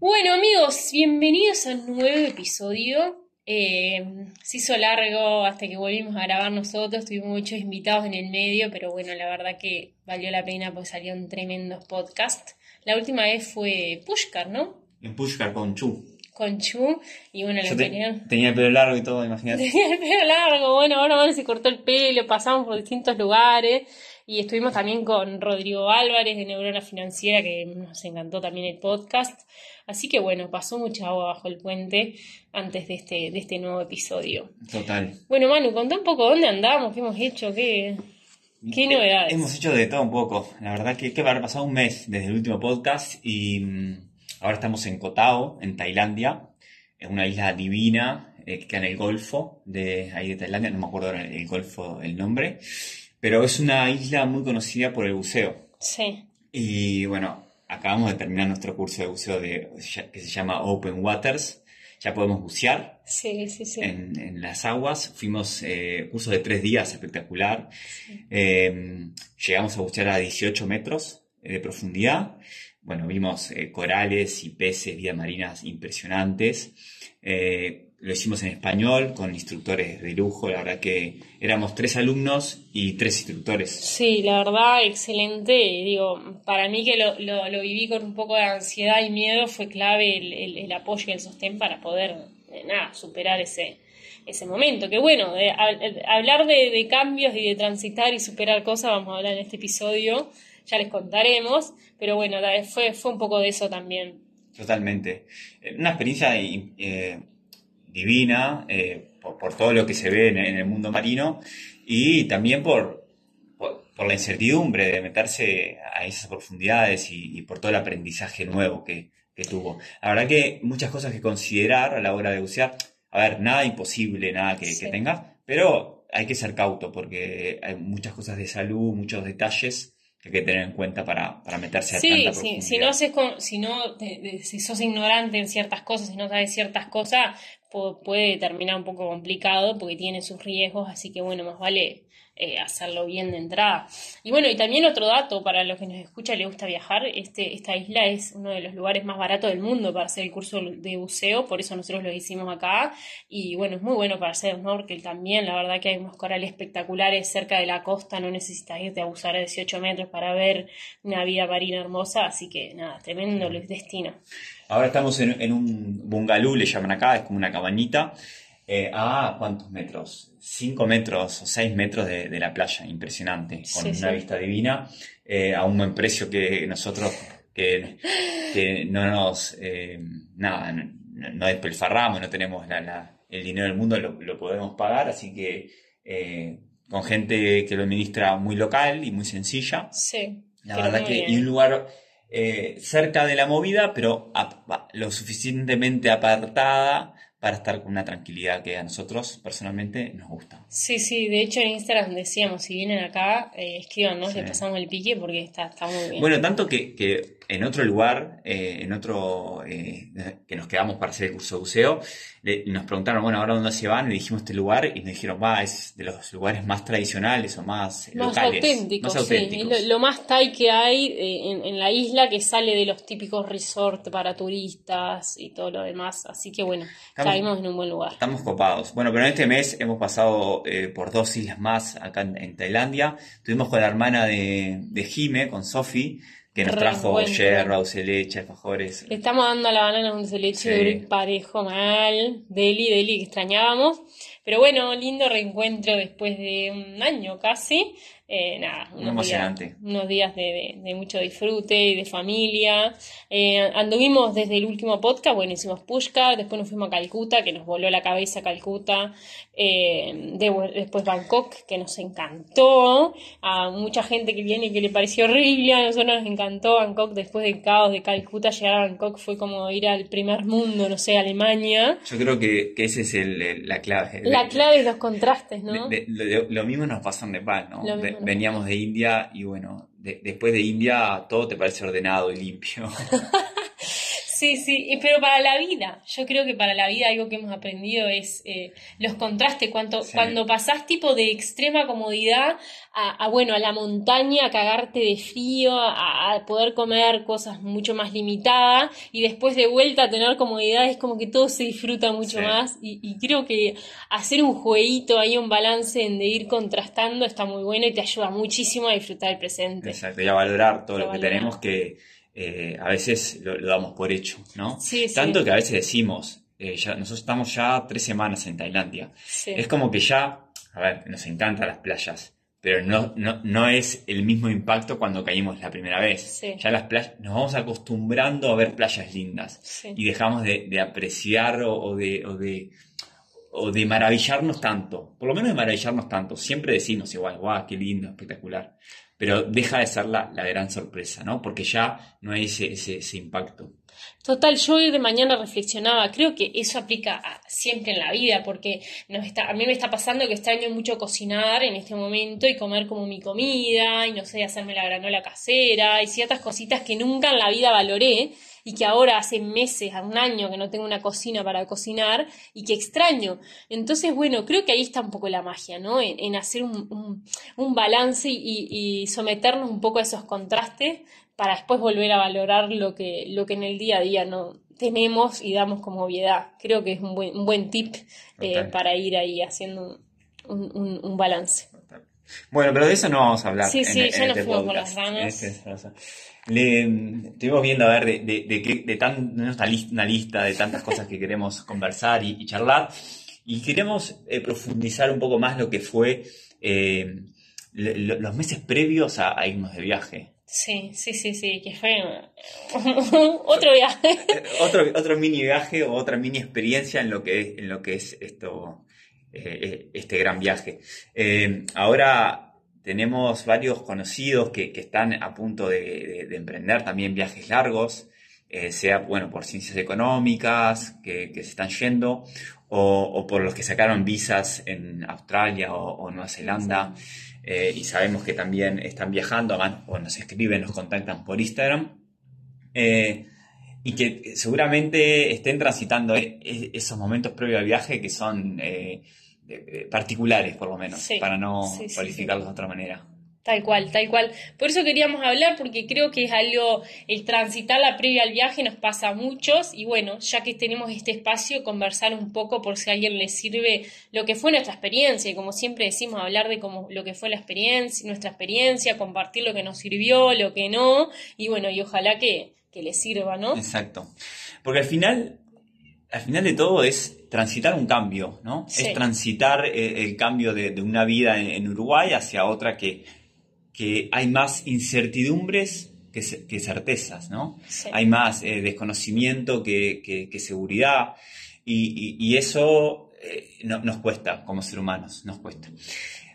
Bueno amigos, bienvenidos a un nuevo episodio. Eh, se hizo largo hasta que volvimos a grabar nosotros, tuvimos muchos invitados en el medio, pero bueno, la verdad que valió la pena porque salieron tremendos podcasts. La última vez fue Pushkar, ¿no? En Pushkar con Chu. Con Chu, y bueno, la Yo te- opinión- tenía el pelo largo y todo, imagínate. Tenía el pelo largo, bueno, ahora Manu se cortó el pelo, pasamos por distintos lugares y estuvimos también con Rodrigo Álvarez de Neurona Financiera, que nos encantó también el podcast. Así que bueno, pasó mucha agua bajo el puente antes de este, de este nuevo episodio. Total. Bueno, Manu, contá un poco dónde andamos, qué hemos hecho, qué, qué novedades. Hemos hecho de todo un poco. La verdad que, que haber pasado un mes desde el último podcast y mm, ahora estamos en Koh Tao, en Tailandia, en una isla divina eh, que queda en el Golfo de ahí de Tailandia, no me acuerdo el, el Golfo el nombre, pero es una isla muy conocida por el buceo. Sí, Y bueno, acabamos de terminar nuestro curso de buceo de, que se llama Open Waters. Ya podemos bucear sí, sí, sí. en, en las aguas. Fuimos eh, curso de tres días espectacular. Eh, llegamos a bucear a 18 metros eh, de profundidad. Bueno, vimos eh, corales y peces, vida marinas impresionantes. Eh, lo hicimos en español con instructores de lujo. La verdad que éramos tres alumnos y tres instructores. Sí, la verdad, excelente. Digo, para mí que lo, lo, lo viví con un poco de ansiedad y miedo, fue clave el, el, el apoyo y el sostén para poder, eh, nada, superar ese, ese momento. Que bueno, de, a- de- hablar de, de cambios y de transitar y superar cosas, vamos a hablar en este episodio, ya les contaremos, pero bueno, la- fue, fue un poco de eso también. Totalmente. Eh, Una experiencia eh, divina eh, por, por todo lo que se ve en, en el mundo marino y también por, por, por la incertidumbre de meterse a esas profundidades y, y por todo el aprendizaje nuevo que, que tuvo. La verdad que muchas cosas que considerar a la hora de bucear. A ver, nada imposible, nada que, Sí. que tenga, pero hay que ser cauto porque hay muchas cosas de salud, muchos detalles que hay que tener en cuenta para, para meterse a Sí, tanta sí, si no, haces con- si, no de- si sos ignorante en ciertas cosas, si no sabes ciertas cosas, pu- puede terminar un poco complicado porque tiene sus riesgos, así que bueno, más vale eh, hacerlo bien de entrada. Y bueno, y también otro dato para los que nos escuchan y les gusta viajar, este, esta isla es uno de los lugares más baratos del mundo para hacer el curso de buceo, por eso nosotros lo hicimos acá, y bueno, es muy bueno para hacer snorkel también, la verdad que hay unos corales espectaculares cerca de la costa, no necesitas irte a bucear a 18 metros para ver una vida marina hermosa, así que nada, tremendo destino. Ahora estamos en, en un bungalú, le llaman acá, es como una cabañita. Eh, a cuántos metros? 5 metros o 6 metros de, de la playa, impresionante, con Sí, una sí. vista divina, eh, a un buen precio que nosotros que, que no nos eh, nada, no, no despilfarramos, no tenemos la- la- el dinero del mundo, lo, lo podemos pagar, así que eh, con gente que lo administra muy local y muy sencilla. Sí. La verdad que y un lugar cerca de la movida, pero lo suficientemente apartada para estar con una tranquilidad que a nosotros personalmente nos gusta. Sí, sí, de hecho en Instagram decíamos, si vienen acá, eh, escríbanos, Sí. le pasamos el pique porque está, está muy bien. Bueno, tanto que, que en otro lugar, eh, en otro eh, que nos quedamos para hacer el curso de buceo, le- nos preguntaron, bueno, ahora dónde se van, y le dijimos este lugar, y nos dijeron, va, es de los lugares más tradicionales o más, eh, más locales, auténticos, más sí. auténticos. Es lo, lo más Thai que hay eh, en, en la isla que sale de los típicos resorts para turistas y todo lo demás. Así que bueno, caímos en un buen lugar. Estamos copados. Bueno, pero en este mes hemos pasado eh, por dos islas más acá en, en Tailandia. Estuvimos con la hermana de, de Jime, con Sofi, que nos trajo yerba, dulce leche, alfajores. Le estamos dando a la banana un leche Sí. parejo mal. Deli, Deli, que extrañábamos. Pero bueno, lindo reencuentro después de un año casi. Eh, nada, unos días, unos días de, de- de mucho disfrute y de familia. Eh, anduvimos desde el último podcast, bueno, hicimos Pushkar, después nos fuimos a Calcuta, que nos voló la cabeza Calcuta, eh, de- después Bangkok, que nos encantó, a mucha gente que viene y que le pareció horrible, a nosotros nos encantó Bangkok, después del caos de Calcuta, llegar a Bangkok fue como ir al primer mundo, no sé, Alemania. Yo creo que, que esa es el- el- la clave. La clave es los contrastes, ¿no? lo, mismo nos pasó en Nepal, ¿no? Lo mismo veníamos de India y bueno, de- después de India todo te parece ordenado y limpio. Sí, sí, pero para la vida, yo creo que para la vida algo que hemos aprendido es eh, los contrastes, cuando, cuando pasás tipo de extrema comodidad a, bueno, a la montaña, a cagarte de frío, a, poder comer cosas mucho más limitadas y después de vuelta a tener comodidad es como que todo se disfruta mucho más y, creo que hacer un jueguito ahí, un balance de ir contrastando está muy bueno y te ayuda muchísimo a disfrutar el presente. Exacto, y a valorar todo lo que tenemos que eh, a veces lo, damos por hecho, ¿no? Tanto que a veces decimos, eh, ya, nosotros estamos ya tres semanas en Tailandia. Es como que ya, a ver, nos encantan las playas, pero no, no, es el mismo impacto cuando caímos la primera vez. Ya las playas, nos vamos acostumbrando a ver playas lindas y dejamos de, apreciar o, de, o, de, o de maravillarnos tanto, por lo menos de maravillarnos tanto. Siempre decimos igual, guau, qué lindo, espectacular pero deja de ser la, gran sorpresa, ¿no? Porque ya no hay ese, ese, impacto. Total, yo hoy de mañana reflexionaba, creo que eso aplica siempre en la vida, porque a mí me está pasando que extraño mucho cocinar en este momento y comer como mi comida, y no sé, hacerme la granola casera, y ciertas cositas que nunca en la vida valoré, y que ahora hace meses, a un año que no tengo una cocina para cocinar y que extraño. Entonces, bueno, creo que ahí está un poco la magia, ¿no? En, hacer un, balance y, someternos un poco a esos contrastes para después volver a valorar lo que, lo que en el día a día no tenemos y damos como obviedad. Creo que es un buen, un buen tip eh, para ir ahí haciendo un, balance. Bueno, pero de eso no vamos a hablar. Sí, sí, ya nos este fuimos con las. Este le, estuvimos viendo a ver de, de, de, de tan, una lista de tantas cosas que queremos conversar y, charlar. Y queremos eh, profundizar un poco más lo que fue eh, los meses previos a, irnos de viaje. Sí, sí, sí, sí, que fue otro viaje. Otro, otro mini viaje o otra mini experiencia en lo que, en lo que es esto, este gran viaje. ahora tenemos varios conocidos que, están a punto de, emprender también viajes largos, eh, sea bueno por ciencias económicas que, se están yendo o, por los que sacaron visas en Australia o, Nueva Zelanda eh, y sabemos que también están viajando, o nos escriben, nos contactan por Instagram. Eh, y que seguramente estén transitando esos momentos previos al viaje que son particulares, por lo menos, para no cualificarlos de otra manera. Tal cual, tal cual. Por eso queríamos hablar, porque creo que es algo, el transitar la previa al viaje nos pasa a muchos y bueno, ya que tenemos este espacio, conversar un poco por si a alguien le sirve lo que fue nuestra experiencia y como siempre decimos, hablar de cómo, lo que fue la experiencia, nuestra experiencia, compartir lo que nos sirvió, lo que no y bueno, y ojalá que, que le sirva, ¿no? Exacto. Porque al final, al final de todo es transitar un cambio, ¿no? Es transitar eh, el cambio de, una vida en, Uruguay hacia otra que, que hay más incertidumbres que, certezas, ¿no? Hay más eh, desconocimiento que, seguridad y, eso eh, nos cuesta como seres humanos, nos cuesta.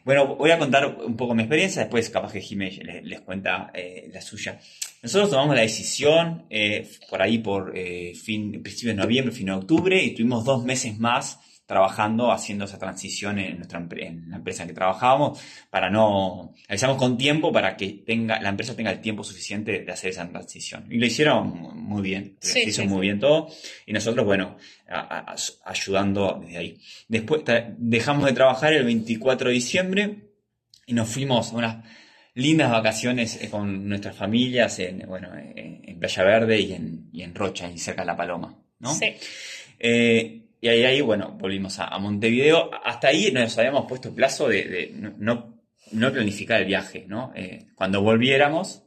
Bueno, voy a contar un poco mi experiencia, después capaz que Jiménez les, cuenta la suya. Nosotros tomamos la decisión eh, por ahí por eh, fin, principio de noviembre, fin de octubre, y tuvimos dos meses más trabajando, haciendo esa transición en, nuestra, en la empresa en que trabajábamos, para no, avisamos con tiempo para que tenga, la empresa tenga el tiempo suficiente de hacer esa transición. Y lo hicieron muy bien, se hizo muy bien todo, y nosotros, bueno, ayudando desde ahí. Después dejamos de trabajar el 24 de diciembre y nos fuimos a unas lindas vacaciones eh, con nuestras familias en, bueno, en Playa Verde y en, y en Rocha, y cerca de La Paloma, ¿no? Sí. Eh, y ahí, ahí, bueno, volvimos a, Montevideo. Hasta ahí nos habíamos puesto plazo de, no, no, planificar el viaje, ¿no? Eh, cuando volviéramos,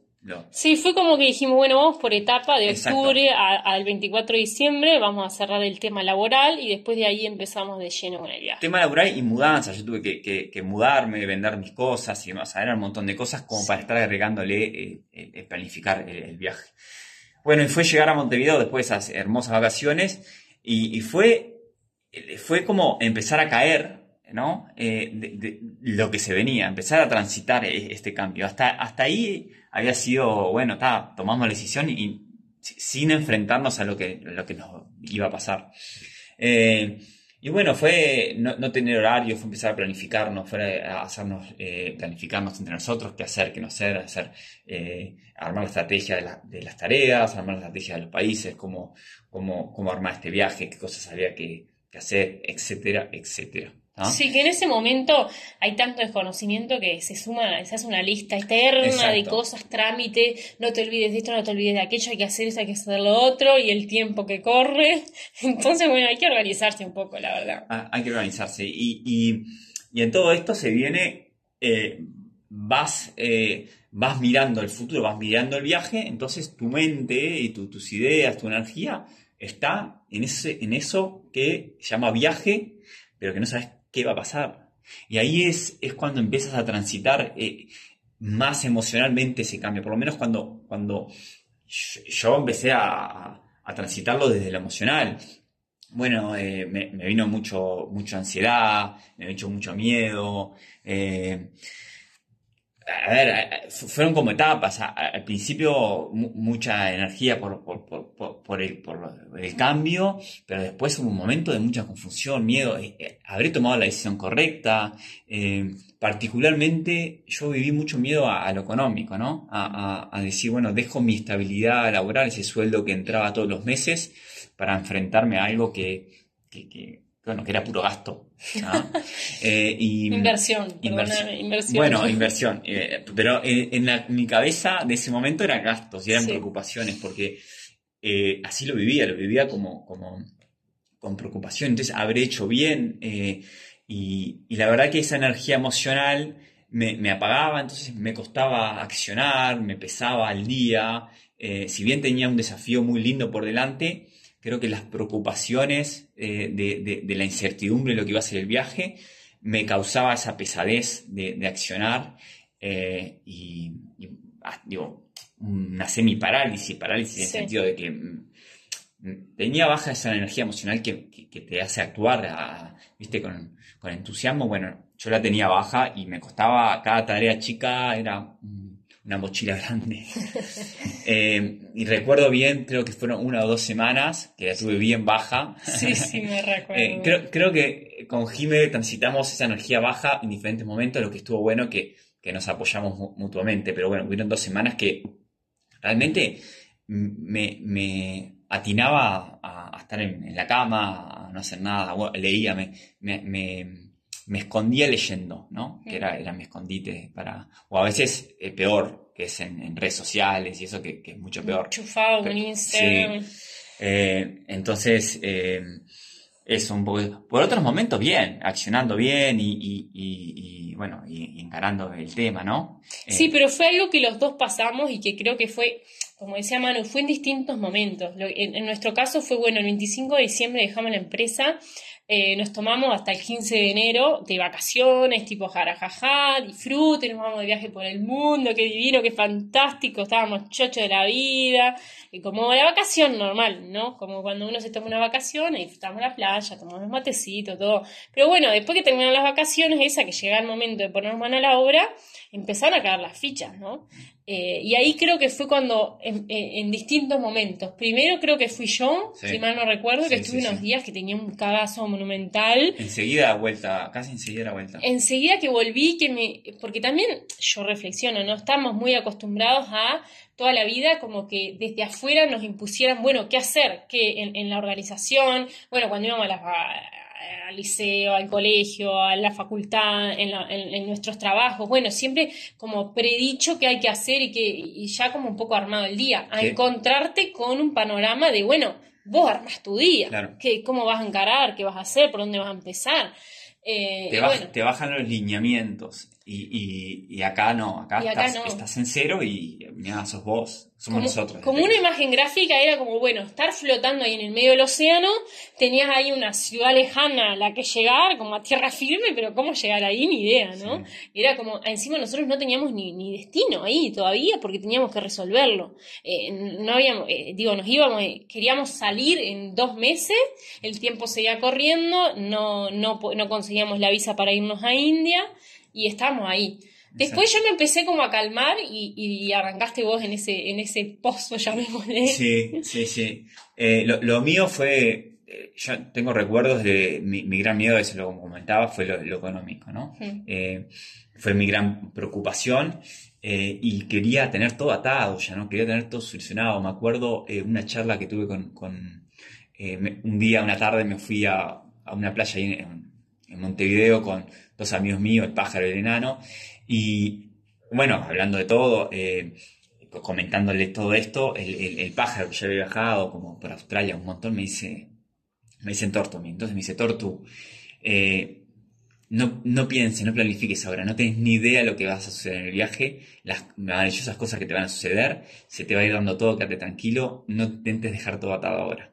Sí, fue como que dijimos, bueno, vamos por etapa de octubre al 24 de diciembre, vamos a cerrar el tema laboral y después de ahí empezamos de lleno con el viaje. Tema laboral y mudanza, yo tuve que, mudarme, vender mis cosas y demás, era un montón de cosas como para estar agregándole, eh, eh, planificar el, viaje. Bueno, y fue llegar a Montevideo después de esas hermosas vacaciones y, fue, fue como empezar a caer Eh, lo que se venía, empezar a transitar este cambio. Hasta, hasta ahí había sido, bueno, está, tomamos la decisión y, sin enfrentarnos a lo que, lo que nos iba a pasar. Eh, y bueno, fue no, tener horario, fue empezar a planificarnos, fue a hacernos, eh, planificarnos entre nosotros, qué hacer, qué no hacer, hacer armar la estrategia de, las tareas, armar la estrategia de los países, cómo, cómo, cómo armar este viaje, qué cosas había que, que hacer, etcétera, etcétera. Sí, que en ese momento hay tanto desconocimiento que se suma, se hace una lista eterna de cosas, trámite, no te olvides de esto, no te olvides de aquello, hay que hacer eso, hay que hacer lo otro, y el tiempo que corre. Entonces, bueno, hay que organizarse un poco, la verdad. Ah, hay que organizarse. Y, y, y, en todo esto se viene, eh, vas, eh, vas mirando el futuro, vas mirando el viaje, entonces tu mente y tus ideas, tu energía está en, ese, en eso que se llama viaje, pero que no sabes qué va a pasar. Y ahí es, es cuando empiezas a transitar eh, más emocionalmente ese cambio, por lo menos cuando, cuando yo empecé a, a transitarlo desde lo emocional. Bueno, eh, me, vino mucho, mucha ansiedad, me vino mucho miedo. Eh, a ver, fueron como etapas. Al principio mucha energía por, por, por, por, el, cambio, pero después hubo un momento de mucha confusión, miedo. Eh, eh, habré tomado la decisión correcta. Eh, particularmente yo viví mucho miedo a, lo económico, ¿no? A, a, decir, bueno, dejo mi estabilidad laboral, ese sueldo que entraba todos los meses, para enfrentarme a algo que bueno, que era puro gasto. Eh, y, inversión, inversión. Bueno, inversión. Eh, pero en, mi cabeza de ese momento eran gastos y eran preocupaciones, porque eh, así lo vivía, lo vivía como, como con preocupación. Entonces, habré hecho bien. Y, y, la verdad que esa energía emocional me, me, apagaba, entonces me costaba accionar, me pesaba al día. si bien tenía un desafío muy lindo por delante, creo que las preocupaciones eh, de, la incertidumbre de lo que iba a ser el viaje me causaba esa pesadez de, accionar eh, y, ah, digo, una semi-parálisis, parálisis en el sentido de que mm, tenía baja esa energía emocional que, te hace actuar, ¿viste? Con, con, entusiasmo. Bueno, yo la tenía baja y me costaba, cada tarea chica era una mochila grande. Eh, y recuerdo bien, creo que fueron una o dos semanas que la tuve bien baja. Sí, sí, me recuerdo. Eh, creo, creo, que con Jime transitamos esa energía baja en diferentes momentos, lo que estuvo bueno que, que nos apoyamos mutuamente, pero bueno, hubieron dos semanas que realmente me, me atinaba a, estar en, la cama, a no hacer nada, leía, me, me me escondía leyendo, ¿no? Que era, era mi escondite para... O a veces eh, peor, que es en, redes sociales y eso que, es mucho peor. Chufado con Instagram. Eh, entonces, eh, eso un poco... Por otros momentos, bien, accionando bien y, bueno, y, encarando el tema, ¿no? sí, pero fue algo que los dos pasamos y que creo que fue como decía Manu, fue en distintos momentos. En, nuestro caso fue, bueno, el 25 de diciembre dejamos la empresa eh, nos tomamos hasta el 15 de enero de vacaciones, tipo jarajaja, disfruten, nos vamos de viaje por el mundo, qué divino, qué fantástico, estábamos chochos de la vida, y como la vacación normal, ¿no? Como cuando uno se toma una vacación y disfrutamos la playa, tomamos matecitos, todo. Pero bueno, después que terminaron las vacaciones, esa que llega el momento de poner mano a la obra, empezaron a caer las fichas, ¿no? Eh, y ahí creo que fue cuando, en, distintos momentos, primero creo que fui yo, si mal no recuerdo, que estuve unos días que tenía un cagazo monumental. Enseguida vuelta, casi enseguida la vuelta. Enseguida que volví, que me, porque también yo reflexiono, ¿no? Estamos muy acostumbrados a toda la vida como que desde afuera nos impusieran, bueno, qué hacer, que en, en la organización, bueno, cuando íbamos a las al liceo, al colegio, a la facultad, en, nuestros trabajos, bueno, siempre como predicho que hay que hacer y que y ya como un poco armado el día, a encontrarte con un panorama de, bueno, vos armas tu día, que, cómo vas a encarar, qué vas a hacer, por dónde vas a empezar. Eh, te, bajan los lineamientos y, y, acá no, acá, estás, en cero y mira, sos vos, somos nosotros. Como una imagen gráfica era como, bueno, estar flotando ahí en el medio del océano, tenías ahí una ciudad lejana a la que llegar, como a tierra firme, pero cómo llegar ahí, ni idea, ¿no? Era como, encima nosotros no teníamos ni, ni, destino ahí todavía porque teníamos que resolverlo. Eh, no habíamos, eh, digo, nos íbamos, eh, queríamos salir en dos meses, el tiempo seguía corriendo, no, no, no conseguíamos la visa para irnos a India y estamos ahí. Después yo me empecé como a calmar y, y, arrancaste vos en ese, en ese pozo, llamémosle. Sí, sí, sí. Eh, lo, lo, mío fue, eh, yo tengo recuerdos de mi, gran miedo, eso lo comentaba, fue lo, económico, ¿no? Eh, fue mi gran preocupación y quería tener todo atado ya, ¿no? Quería tener todo solucionado. Me acuerdo una charla que tuve con... un día, una tarde, me fui a, una playa ahí en, Montevideo con dos amigos míos, el pájaro y el enano, y bueno, hablando de todo, comentándole todo esto, el, pájaro que ya había viajado como por Australia un montón me dice, me dicen Tortu, entonces me dice Tortu, eh, no, no pienses, no planifiques ahora, no tenés ni idea de lo que vas a suceder en el viaje, las maravillosas cosas que te van a suceder, se te va a ir dando todo, quédate tranquilo, no intentes dejar todo atado ahora.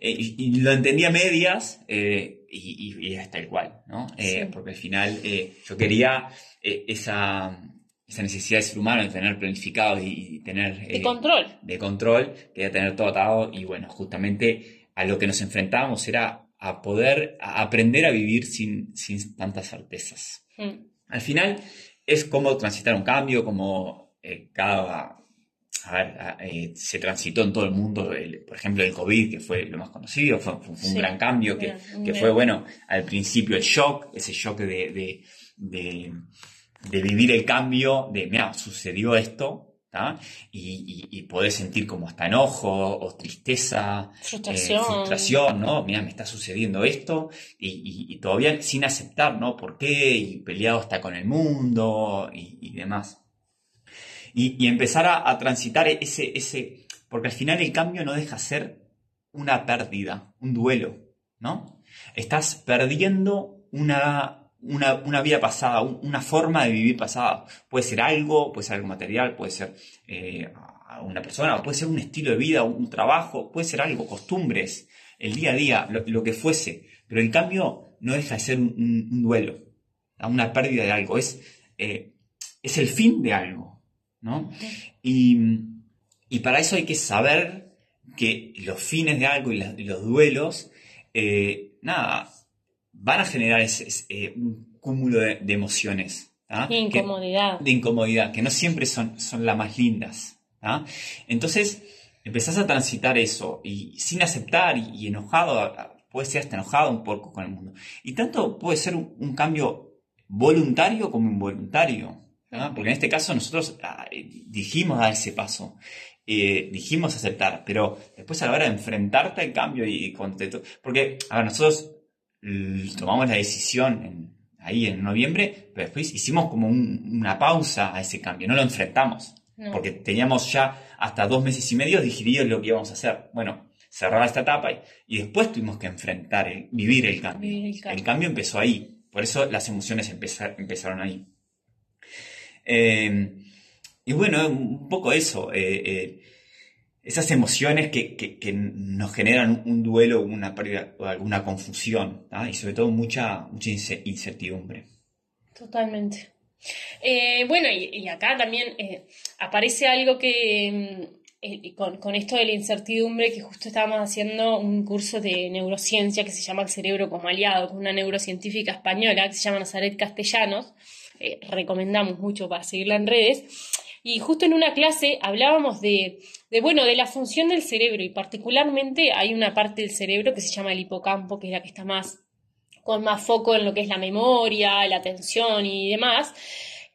Eh, y, lo entendí a medias eh, y, y, es tal cual, ¿no? Porque al final yo quería esa esa necesidad de ser humano de tener planificado y, tener... De control. De control, quería tener todo atado y bueno, justamente a lo que nos enfrentábamos era a poder aprender a vivir sin, sin tantas certezas. Mm. Al final es como transitar un cambio, como eh, cada... A ver, eh, se transitó en todo el mundo, por ejemplo, el COVID, que fue lo más conocido, fue, un gran cambio, que, que fue, bueno, al principio el shock, ese shock de, de de vivir el cambio, de, mira, sucedió esto, y, y, poder sentir como hasta enojo o tristeza, frustración, eh, frustración ¿no? Mira, me está sucediendo esto y, todavía sin aceptar, ¿no? ¿Por qué? Y peleado hasta con el mundo y, demás. Y, empezar a, transitar ese, ese, porque al final el cambio no deja ser una pérdida, un duelo, ¿no? Estás perdiendo una, una, vida pasada, una forma de vivir pasada. Puede ser algo, puede ser algo material, puede ser eh, una persona, puede ser un estilo de vida, un trabajo, puede ser algo, costumbres, el día a día, lo, que fuese. Pero el cambio no deja de ser un, duelo, una pérdida de algo, es, eh, es el fin de algo. ¿No? Y, para eso hay que saber que los fines de algo y, los duelos, eh, nada, van a generar ese, un cúmulo de, emociones. De incomodidad. de incomodidad, que no siempre son, son las más lindas. Entonces, empezás a transitar eso y sin aceptar y, enojado, puede ser hasta enojado un poco con el mundo. Y tanto puede ser un, cambio voluntario como involuntario. Porque en este caso nosotros ah, dijimos dar ese paso. Eh, dijimos aceptar, pero después a la hora de enfrentarte al cambio y, y porque, a ver, nosotros tomamos la decisión ahí en noviembre, pero después hicimos como una pausa a ese cambio, no lo enfrentamos, porque teníamos ya hasta dos meses y medio digeridos lo que íbamos a hacer. Bueno, cerrar esta etapa y, después tuvimos que enfrentar, vivir, el cambio. el cambio. empezó ahí, por eso las emociones empezaron ahí. Eh, y bueno, un poco eso. Eh, eh, esas emociones que, nos generan un duelo, una pérdida alguna confusión, y sobre todo mucha, mucha incertidumbre. Totalmente. Eh, bueno, y, acá también eh, aparece algo que mm, eh, con, esto de la incertidumbre, que justo estábamos haciendo un curso de neurociencia que se llama El cerebro como aliado, con una neurocientífica española que se llama Nazaret Castellanos. Recomendamos mucho para seguirla en redes. Y justo en una clase hablábamos de, de, bueno, de la función del cerebro y particularmente hay una parte del cerebro que se llama el hipocampo, que es la que está más con más foco en lo que es la memoria, la atención y demás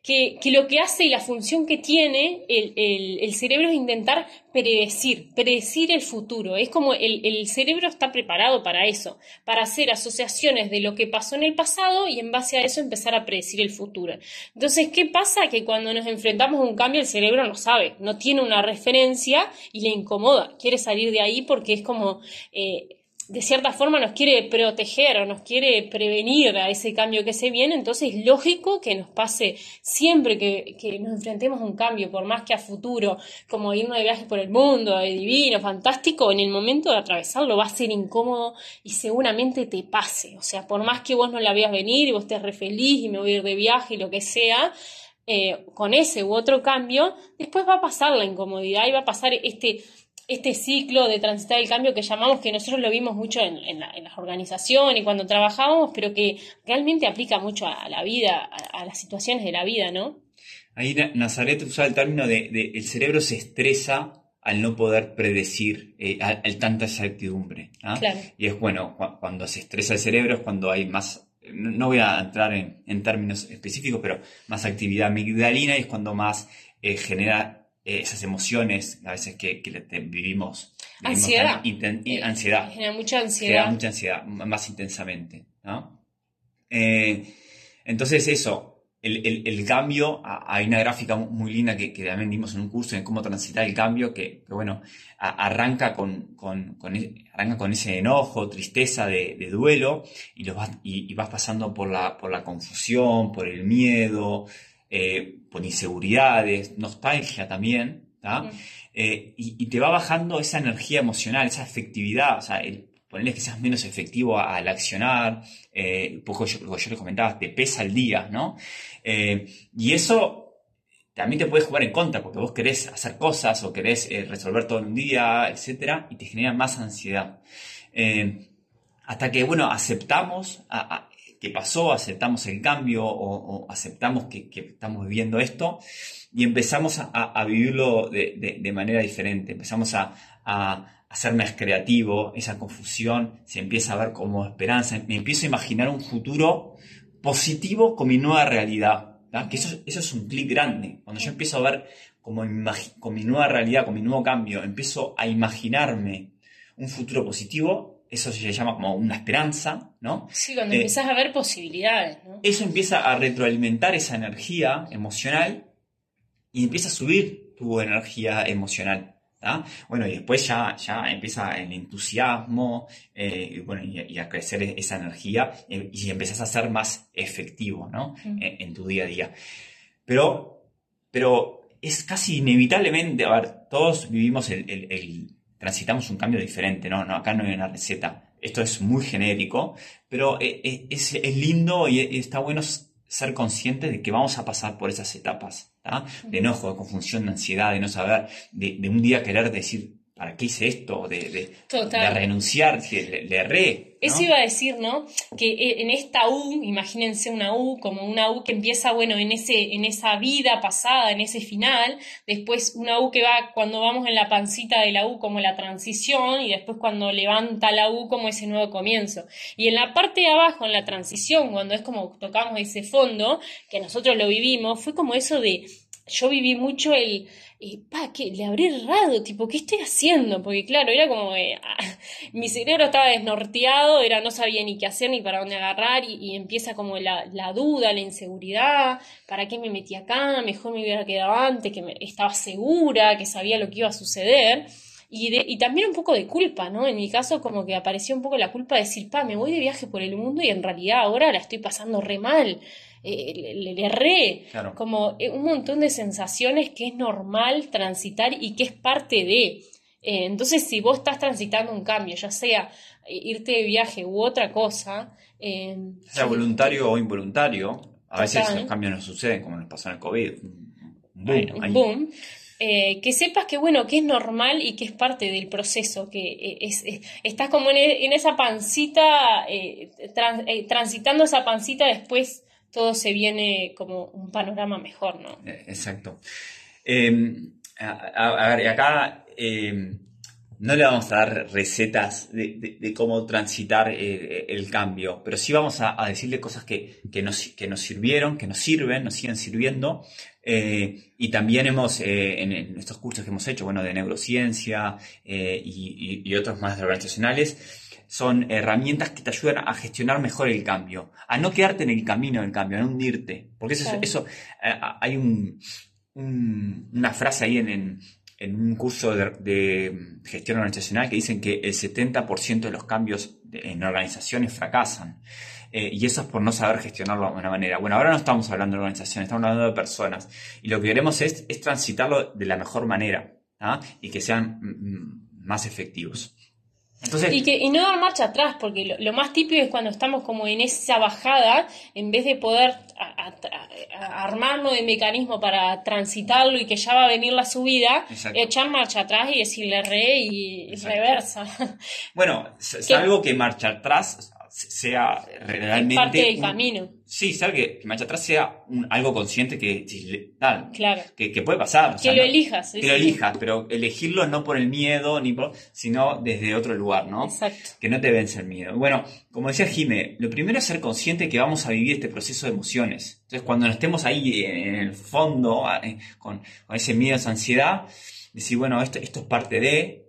que, lo que hace y la función que tiene el, cerebro es intentar predecir, predecir el futuro. Es como el, el, cerebro está preparado para eso, para hacer asociaciones de lo que pasó en el pasado y en base a eso empezar a predecir el futuro. Entonces, ¿qué pasa? Que cuando nos enfrentamos a un cambio, el cerebro no sabe, no tiene una referencia y le incomoda, quiere salir de ahí porque es como... Eh, de cierta forma nos quiere proteger o nos quiere prevenir a ese cambio que se viene, entonces es lógico que nos pase siempre que, nos enfrentemos a un cambio, por más que a futuro, como irnos de viaje por el mundo, de divino, fantástico, en el momento de atravesarlo va a ser incómodo y seguramente te pase. O sea, por más que vos no la veas venir y vos estés re feliz y me voy a ir de viaje y lo que sea, eh, con ese u otro cambio, después va a pasar la incomodidad y va a pasar este este ciclo de transitar el cambio que llamamos, que nosotros lo vimos mucho en, en, las organizaciones y cuando trabajábamos, pero que realmente aplica mucho a la vida, a, las situaciones de la vida, ¿no? Ahí Nazaret usaba el término de, el cerebro se estresa al no poder predecir, eh, al, al tanta incertidumbre. ¿ah? Claro. Y es bueno, cu- cuando se estresa el cerebro es cuando hay más, no no voy a entrar en, en términos específicos, pero más actividad amigdalina y es cuando más eh, genera eh, esas emociones a veces que, que te- vivimos. Ansiedad. Eh, ansiedad Genera mucha genera ansiedad. mucha ansiedad, más intensamente. ¿no? Eh, entonces eso, el, el- el cambio, hay una gráfica mu- muy linda que, que también dimos en un curso en cómo transitar el cambio, que, que, bueno, a- arranca con, con- con e- arranca con ese enojo, tristeza de, de duelo, y, los vas, y, y vas pasando por la, por la confusión, por el miedo, eh, por inseguridades, nostalgia también, ¿tá? Eh, y, y te va bajando esa energía emocional, esa efectividad, o sea, el, ponerle que seas menos efectivo al accionar, eh, poco yo, lo que yo les comentaba, te pesa el día, ¿no? Eh, y eso también te puede jugar en contra, porque vos querés hacer cosas o querés eh, resolver todo en un día, etcétera, y te genera más ansiedad. Hasta que, bueno, aceptamos a- a- que pasó, aceptamos el cambio o, aceptamos que, estamos viviendo esto y empezamos a, vivirlo de, manera diferente, empezamos a, ser más creativo, esa confusión se empieza a ver como esperanza, me empiezo a imaginar un futuro positivo con mi nueva realidad, que eso, es un clic grande, cuando yo empiezo a ver como con mi nueva realidad, con mi nuevo cambio, empiezo a imaginarme un futuro positivo, eso se llama como una esperanza, ¿no? Sí, cuando Eh, empezás a ver posibilidades, ¿no? Eso empieza a retroalimentar esa energía emocional y empieza a subir tu energía emocional. ¿tá? Bueno, y después ya, ya empieza el entusiasmo eh, y, bueno, y, y a crecer esa energía eh, y empezás a ser más efectivo ¿no? Mm. en, en tu día a día. Pero, pero es casi inevitablemente, a ver, todos vivimos el, el- el- transitamos un cambio diferente, ¿no? no acá no hay una receta. Esto es muy genérico, pero eh, eh, es, es lindo y eh, está bueno ser consciente de que vamos a pasar por esas etapas, ¿tá? De enojo, de confusión, de ansiedad, de no saber, de, de un día querer decir, ¿para qué hice esto? De, de, Total. de renunciar, le, le erré. ¿no? Eso iba a decir, ¿no? Que eh, en esta U, imagínense una U como una U que empieza, bueno, en, ese, en esa vida pasada, en ese final, después una U que va cuando vamos en la pancita de la U como la transición y después cuando levanta la U como ese nuevo comienzo. Y en la parte de abajo, en la transición, cuando es como tocamos ese fondo, que nosotros lo vivimos, fue como eso de, yo viví mucho el... eh, pa, que le habré errado, tipo, ¿qué estoy haciendo? Porque claro, era como, eh, mi cerebro estaba desnorteado, era, no sabía ni qué hacer ni para dónde agarrar y, y empieza como la, la duda, la inseguridad, ¿para qué me metí acá? Mejor me hubiera quedado antes, que me, estaba segura, que sabía lo que iba a suceder. Y, de, y también un poco de culpa, ¿no? En mi caso como que apareció un poco la culpa de decir, pa, me voy de viaje por el mundo y en realidad ahora la estoy pasando re mal, eh, le, le- erré, Claro. como eh, un montón de sensaciones que es normal transitar y que es parte de. Eh, entonces, si vos estás transitando un cambio, ya sea eh, irte de viaje u otra cosa, eh, sea voluntario o involuntario, a veces los cambios no suceden como nos pasó en el COVID. Boom, Bueno, boom, eh, que sepas que bueno, que es normal y que es parte del proceso, que eh, es, es- estás como en, en esa pancita, eh, tran- eh, transitando esa pancita, después todo se viene como un panorama mejor, ¿no? Eh, Exacto. Eh, a, ver, acá eh, no le vamos a dar recetas de, cómo transitar eh, el cambio, pero sí vamos a, decirle cosas que, nos, sirvieron, que nos sirven, nos siguen sirviendo. eh, y también hemos, en, estos cursos que hemos hecho, bueno, de neurociencia y, y- y otros más organizacionales, son herramientas que te ayudan a gestionar mejor el cambio, a no quedarte en el camino del cambio, a no hundirte. Porque eso, Claro. eso eh, hay un, un- una frase ahí en, en- en un curso de, de gestión organizacional que dicen que el 70% de los cambios de- en organizaciones fracasan. Eh, y eso es por no saber gestionarlo de buena manera. Bueno, ahora no estamos hablando de organizaciones, estamos hablando de personas. Y lo que queremos es, es transitarlo de la mejor manera ¿ah? y que sean más efectivos. Entonces, Y, que, y no dar marcha atrás, porque lo, lo más típico es cuando estamos como en esa bajada, en vez de poder a- a- a- armarnos de mecanismo para transitarlo y que ya va a venir la subida, Exacto. echar marcha atrás y decirle re y, reversa. Bueno, s- ¿Qué? salvo que marcha atrás, sea realmente... Parte del un- camino. Sí, saber que, que marcha atrás sea un- algo consciente que, tal, Claro. que, que puede pasar. o Que sea, lo no- elijas. Que sí, lo elijas, pero elegirlo no por el miedo, ni por, sino desde otro lugar, ¿no? Exacto. Que no te vence el miedo. Bueno, como decía Jime, lo primero es ser consciente que vamos a vivir este proceso de emociones. Entonces, cuando no estemos ahí en el fondo, eh, con, con ese miedo, esa ansiedad, decir, bueno, esto, esto es parte de,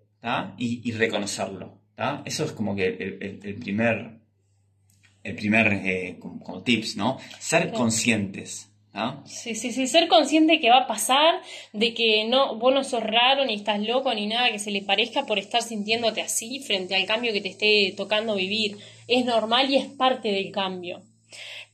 y, y reconocerlo. ¿tá? Eso es como que el, el- el primer, el primer eh, como, como tips, ¿no? Ser conscientes. ¿tá? Sí, sí, sí, ser consciente que va a pasar, de que no, vos no sos raro, ni estás loco, ni nada que se le parezca por estar sintiéndote así frente al cambio que te esté tocando vivir. Es normal y es parte del cambio.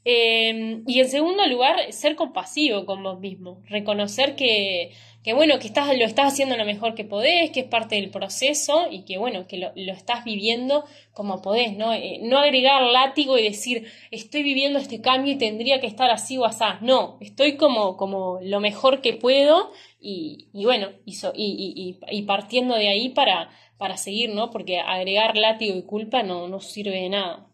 Eh, y en segundo lugar, ser compasivo con vos mismo, reconocer que, que bueno, que estás, lo estás haciendo lo mejor que podés, que es parte del proceso y que bueno, que lo, lo estás viviendo como podés, ¿no? Eh, no agregar látigo y decir, estoy viviendo este cambio y tendría que estar así o asá. No, estoy como, como lo mejor que puedo y, y bueno, y, so- y, y- partiendo de ahí para, para seguir, ¿no? Porque agregar látigo y culpa no, no sirve de nada.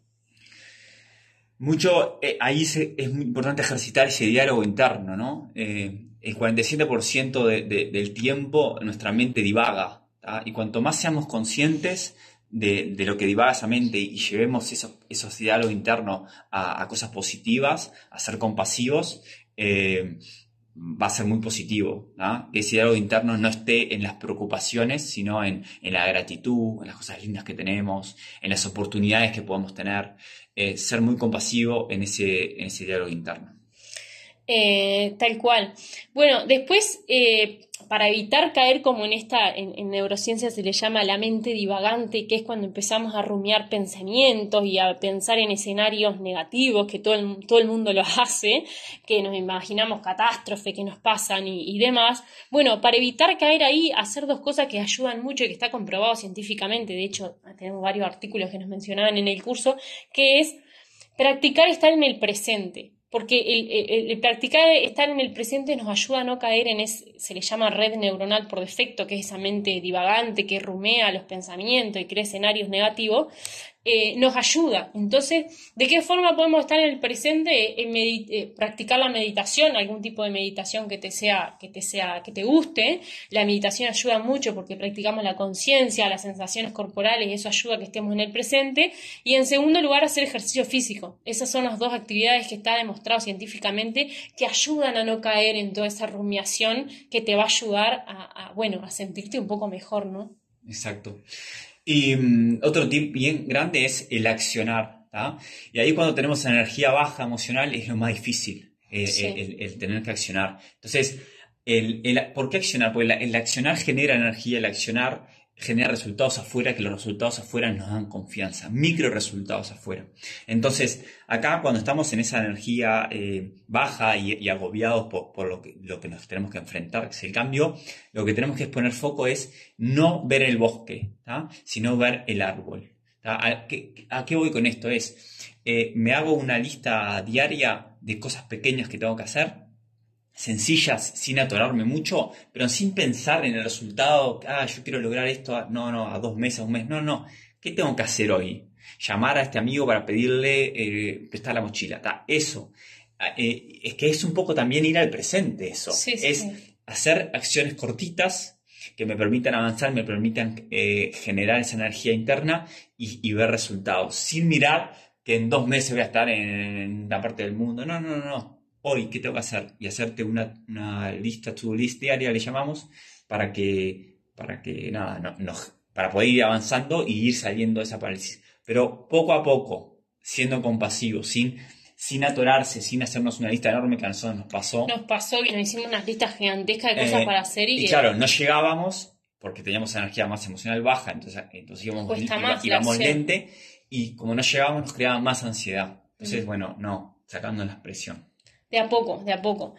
Mucho, eh, ahí es muy importante ejercitar ese diálogo interno, ¿no? Eh, el 47% de- de- del tiempo nuestra mente divaga, y cuanto más seamos conscientes de, de lo que divaga esa mente y llevemos esos, esos diálogos internos a, cosas positivas, a ser compasivos, eh, va a ser muy positivo, que ese diálogo interno no esté en las preocupaciones, sino en, en la gratitud, en las cosas lindas que tenemos, en las oportunidades que podemos tener. Eh, ser muy compasivo en ese, en ese diálogo interno. Eh, tal cual. Bueno, después, eh, para evitar caer como en esta, en, en neurociencia se le llama la mente divagante, que es cuando empezamos a rumiar pensamientos y a pensar en escenarios negativos, que todo el, todo el mundo lo hace, que nos imaginamos catástrofes que nos pasan y demás. Bueno, para evitar caer ahí, hacer dos cosas que ayudan mucho y que está comprobado científicamente, de hecho, tenemos varios artículos que nos mencionaban en el curso, que es practicar estar en el presente. Porque el, el- el practicar estar en el presente nos ayuda a no caer en ese, se le llama red neuronal por defecto, que es esa mente divagante que rumea los pensamientos y crea escenarios negativos, eh, nos ayuda. Entonces, ¿de qué forma podemos estar en el presente? En medi- eh, practicar la meditación, algún tipo de meditación que te sea, que te sea, que te guste. La meditación ayuda mucho porque practicamos la conciencia, las sensaciones corporales y eso ayuda a que estemos en el presente. Y en segundo lugar, hacer ejercicio físico. Esas son las dos actividades que está demostrado científicamente que ayudan a no caer en toda esa rumiación que te va a ayudar a, a, bueno, a sentirte un poco mejor, ¿no? Exacto. Y mm, otro tip bien grande es el accionar. ¿tá? Y ahí cuando tenemos energía baja emocional es lo más difícil, eh, Sí. el, el- el tener que accionar. Entonces, el, el- ¿por qué accionar? Porque el accionar genera energía, el accionar genera resultados afuera, que los resultados afuera nos dan confianza, micro resultados afuera. Entonces, acá cuando estamos en esa energía eh, baja y, agobiados por, lo, que, lo que nos tenemos que enfrentar, que es el cambio, lo que tenemos que poner foco es no ver el bosque, sino ver el árbol. ¿A qué, a qué voy con esto? Es, eh, me hago una lista diaria de cosas pequeñas que tengo que hacer, sencillas, sin atorarme mucho, pero sin pensar en el resultado, ah, yo quiero lograr esto, a- no, no, a dos meses, a un mes, no, no, ¿qué tengo que hacer hoy? Llamar a este amigo para pedirle eh, prestar la mochila, eso. Ah, eh, es que es un poco también ir al presente eso. Sí, sí, es sí. hacer acciones cortitas que me permitan avanzar, me permitan eh, generar esa energía interna y, y ver resultados, sin mirar que en dos meses voy a estar en una parte del mundo. No, no, no, no. Hoy, ¿qué tengo que hacer? Y hacerte una, una lista, to-do list diaria, le llamamos, para que, para que nada, no, no- para poder ir avanzando y ir saliendo de esa parálisis. Pero poco a poco, siendo compasivo, sin, sin atorarse, sin hacernos una lista enorme que a nosotros nos pasó. Nos pasó que nos hicimos unas listas gigantescas de cosas Eh, para hacer y, Y que- claro, no llegábamos porque teníamos energía más emocional baja, entonces, entonces íbamos, iba- íbamos lente y como no llegábamos nos creaba más ansiedad. Entonces, Mm. bueno, no, sacando la presión. De a poco, de a poco.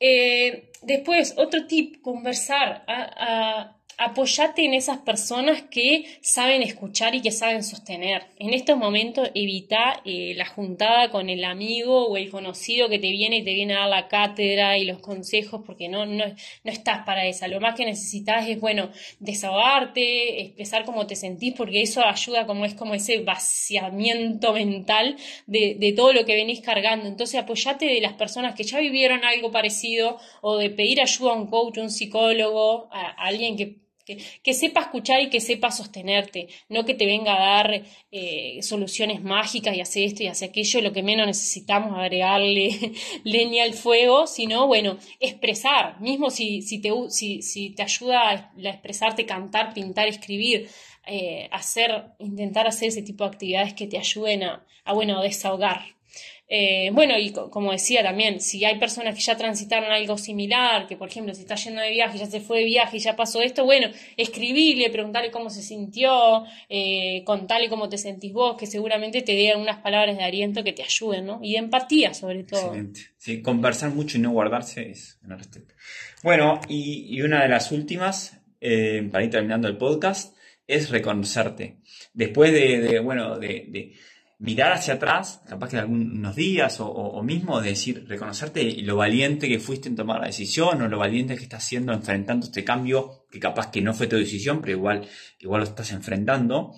Eh, después, otro tip, conversar. A- a- apoyate en esas personas que saben escuchar y que saben sostener. En estos momentos evita eh, la juntada con el amigo o el conocido que te viene y te viene a dar la cátedra y los consejos porque no, no, no estás para esa. Lo más que necesitas es, bueno, desahogarte, expresar cómo te sentís porque eso ayuda como es como ese vaciamiento mental de, de todo lo que venís cargando. Entonces apoyate de las personas que ya vivieron algo parecido o de pedir ayuda a un coach, un psicólogo, a alguien que que, sepa escuchar y que sepa sostenerte, no que te venga a dar eh, soluciones mágicas y hace esto y hace aquello, lo que menos necesitamos agregarle leña al fuego, sino, bueno, expresar, mismo si, si, te, si, si te ayuda a expresarte, cantar, pintar, escribir, eh, hacer, intentar hacer ese tipo de actividades que te ayuden a, a bueno, desahogar. Eh, bueno, y como decía también, si hay personas que ya transitaron algo similar, que por ejemplo, si está yendo de viaje, ya se fue de viaje y ya pasó esto, bueno, escribirle, preguntarle cómo se sintió, eh, contarle cómo te sentís vos, que seguramente te digan unas palabras de aliento que te ayuden, ¿no? Y de empatía, sobre todo. Excelente. Sí, conversar mucho y no guardarse es una respeto. Bueno, y, una de las últimas, eh, para ir terminando el podcast, es reconocerte. Después de, bueno, de mirar hacia atrás, capaz que algunos días o, mismo decir, reconocerte lo valiente que fuiste en tomar la decisión o lo valiente que estás haciendo enfrentando este cambio, que capaz que no fue tu decisión, pero igual, igual lo estás enfrentando.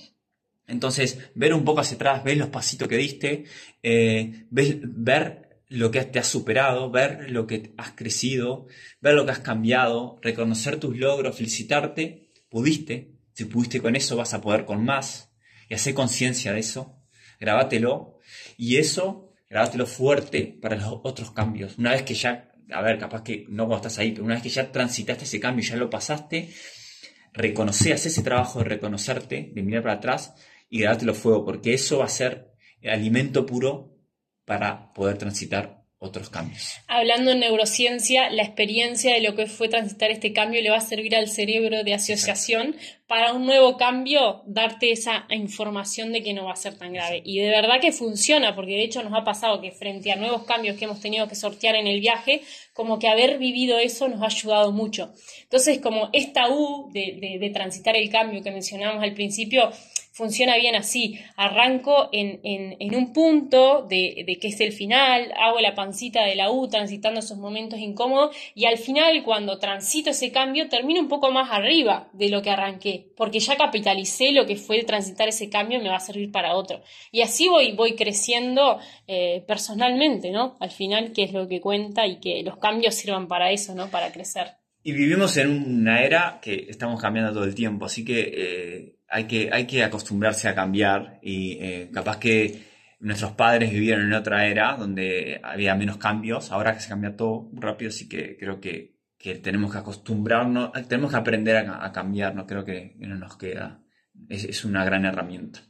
Entonces, ver un poco hacia atrás, ver los pasitos que diste, eh, ver lo que te has superado, ver lo que has crecido, ver lo que has cambiado, reconocer tus logros, felicitarte, pudiste, si pudiste con eso vas a poder con más y hacer conciencia de eso grabátelo y eso, grabátelo fuerte para los otros cambios. Una vez que ya, a ver, capaz que no cuando estás ahí, pero una vez que ya transitaste ese cambio ya lo pasaste, reconoce, ese trabajo de reconocerte, de mirar para atrás y grabátelo fuego, porque eso va a ser alimento puro para poder transitar otros cambios. Hablando en neurociencia, la experiencia de lo que fue transitar este cambio le va a servir al cerebro de asociación para un nuevo cambio, darte esa información de que no va a ser tan grave. Y de verdad que funciona, porque de hecho nos ha pasado que frente a nuevos cambios que hemos tenido que sortear en el viaje, como que haber vivido eso nos ha ayudado mucho. Entonces, como esta U de, de transitar el cambio que mencionamos al principio, funciona bien así. Arranco en, un punto de, que es el final, hago la pancita de la U transitando esos momentos incómodos y al final cuando transito ese cambio termino un poco más arriba de lo que arranqué, porque ya capitalicé lo que fue transitar ese cambio y me va a servir para otro. Y así voy, voy creciendo eh, personalmente, ¿no? Al final, que es lo que cuenta y que los cambios sirvan para eso, ¿no? Para crecer. Y vivimos en una era que estamos cambiando todo el tiempo, así que... Eh, hay que, hay que acostumbrarse a cambiar y eh, capaz que nuestros padres vivieron en otra era donde había menos cambios, ahora que se cambia todo rápido, así que creo que, tenemos que acostumbrarnos, tenemos que aprender a, cambiar, no creo que no nos queda, es una gran herramienta.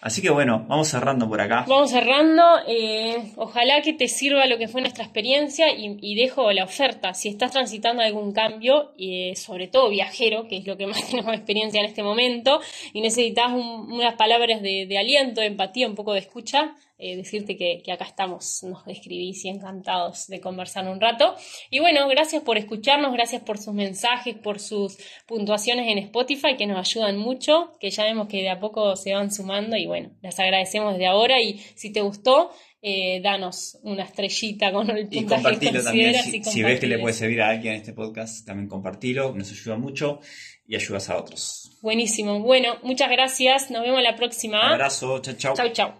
Así que bueno, vamos cerrando por acá. Vamos cerrando. Eh, ojalá que te sirva lo que fue nuestra experiencia y, dejo la oferta. Si estás transitando algún cambio, y sobre todo viajero, que es lo que más tenemos experiencia en este momento, y necesitas unas palabras de aliento, de empatía, un poco de escucha, eh, decirte que, acá estamos, nos escribís y encantados de conversar un rato. Y bueno, gracias por escucharnos, gracias por sus mensajes, por sus puntuaciones en Spotify que nos ayudan mucho, que ya vemos que de a poco se van sumando. Y bueno, las agradecemos desde ahora. Y si te gustó, eh, danos una estrellita con el puntaje y compartilo también. si, ves que le puede servir a alguien este podcast también compartilo. Nos ayuda mucho y ayudas a otros. Buenísimo. Bueno muchas gracias. Nos vemos la próxima. Un abrazo. Chao chao chao chao